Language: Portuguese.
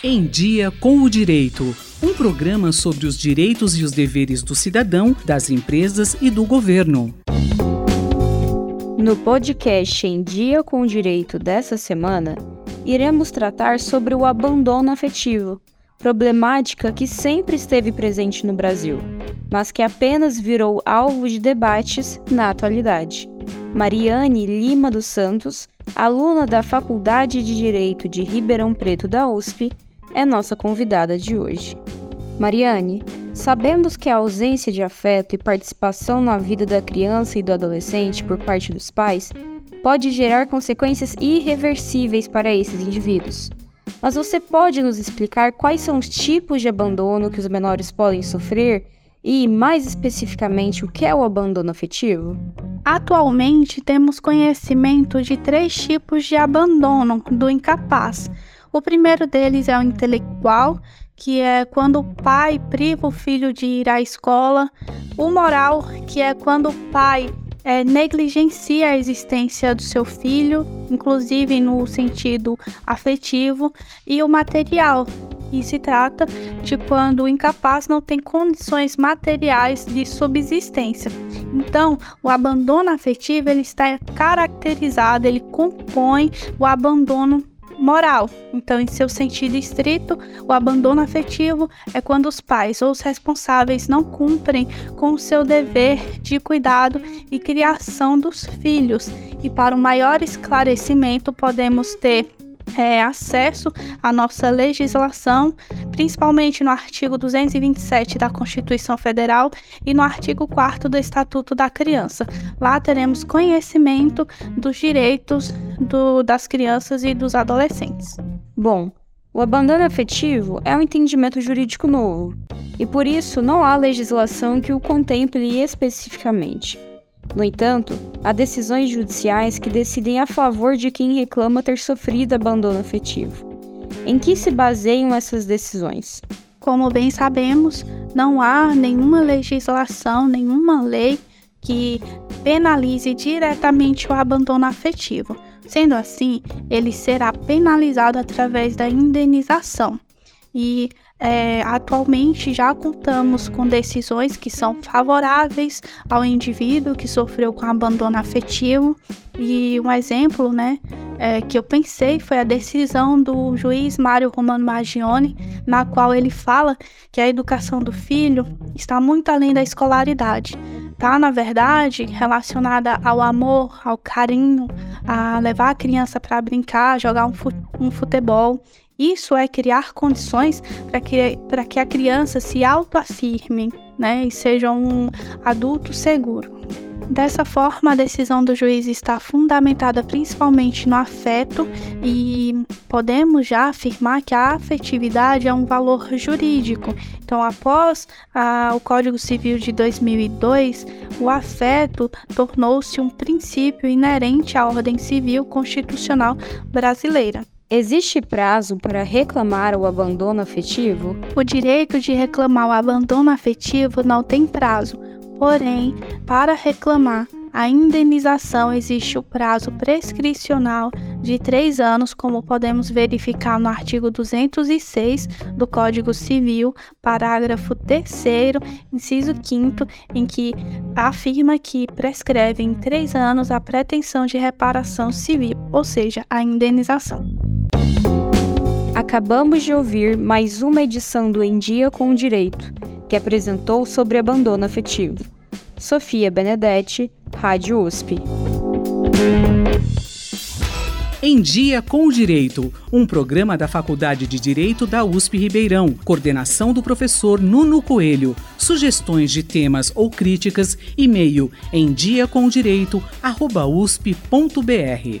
Em Dia com o Direito. Um programa sobre os direitos e os deveres do cidadão, das empresas e do governo. No podcast Em Dia com o Direito dessa semana, iremos tratar sobre o abandono afetivo, problemática que sempre esteve presente no Brasil, mas que apenas virou alvo de debates na atualidade. Mariane Lima dos Santos, aluna da Faculdade de Direito de Ribeirão Preto da USP, é nossa convidada de hoje. Mariane, sabemos que a ausência de afeto e participação na vida da criança e do adolescente por parte dos pais pode gerar consequências irreversíveis para esses indivíduos. Mas você pode nos explicar quais são os tipos de abandono que os menores podem sofrer e, mais especificamente, o que é o abandono afetivo? Atualmente, temos conhecimento de três tipos de abandono do incapaz. O primeiro deles é o intelectual, que é quando o pai priva o filho de ir à escola. O moral, que é quando o pai é, negligencia a existência do seu filho, inclusive no sentido afetivo, e o material, e se trata de quando o incapaz não tem condições materiais de subsistência. Então, o abandono afetivo ele está caracterizado, ele compõe o abandono moral. Então, em seu sentido estrito, o abandono afetivo é quando os pais ou os responsáveis não cumprem com o seu dever de cuidado e criação dos filhos. E para um maior esclarecimento, podemos ter é, acesso à nossa legislação, principalmente no artigo 227 da Constituição Federal e no artigo 4 do Estatuto da Criança. Lá teremos conhecimento dos direitos do, das crianças e dos adolescentes. Bom, o abandono afetivo é um entendimento jurídico novo e por isso não há legislação que o contemple especificamente. No entanto, há decisões judiciais que decidem a favor de quem reclama ter sofrido abandono afetivo. Em que se baseiam essas decisões? Como bem sabemos, não há nenhuma legislação, nenhuma lei que penalize diretamente o abandono afetivo. Sendo assim, ele será penalizado através da indenização. E é, atualmente já contamos com decisões que são favoráveis ao indivíduo que sofreu com abandono afetivo. E um exemplo, né, é, que eu pensei foi a decisão do juiz Mário Romano Magione, na qual ele fala que a educação do filho está muito além da escolaridade. Tá, na verdade, relacionada ao amor, ao carinho, a levar a criança para brincar, jogar um, um futebol isso é criar condições para que, que a criança se autoafirme né, e seja um adulto seguro. Dessa forma, a decisão do juiz está fundamentada principalmente no afeto e podemos já afirmar que a afetividade é um valor jurídico. Então, após a, o Código Civil de 2002, o afeto tornou-se um princípio inerente à ordem civil constitucional brasileira. Existe prazo para reclamar o abandono afetivo? O direito de reclamar o abandono afetivo não tem prazo, porém, para reclamar a indenização existe o prazo prescricional de três anos, como podemos verificar no artigo 206 do Código Civil, parágrafo 3, inciso 5, em que afirma que prescreve em três anos a pretensão de reparação civil, ou seja, a indenização. Acabamos de ouvir mais uma edição do Em Dia com o Direito, que apresentou sobre abandono afetivo. Sofia Benedetti, Rádio USP. Em Dia com o Direito, um programa da Faculdade de Direito da USP Ribeirão, coordenação do professor Nuno Coelho. Sugestões de temas ou críticas, e-mail em diacomdireito@usp.br.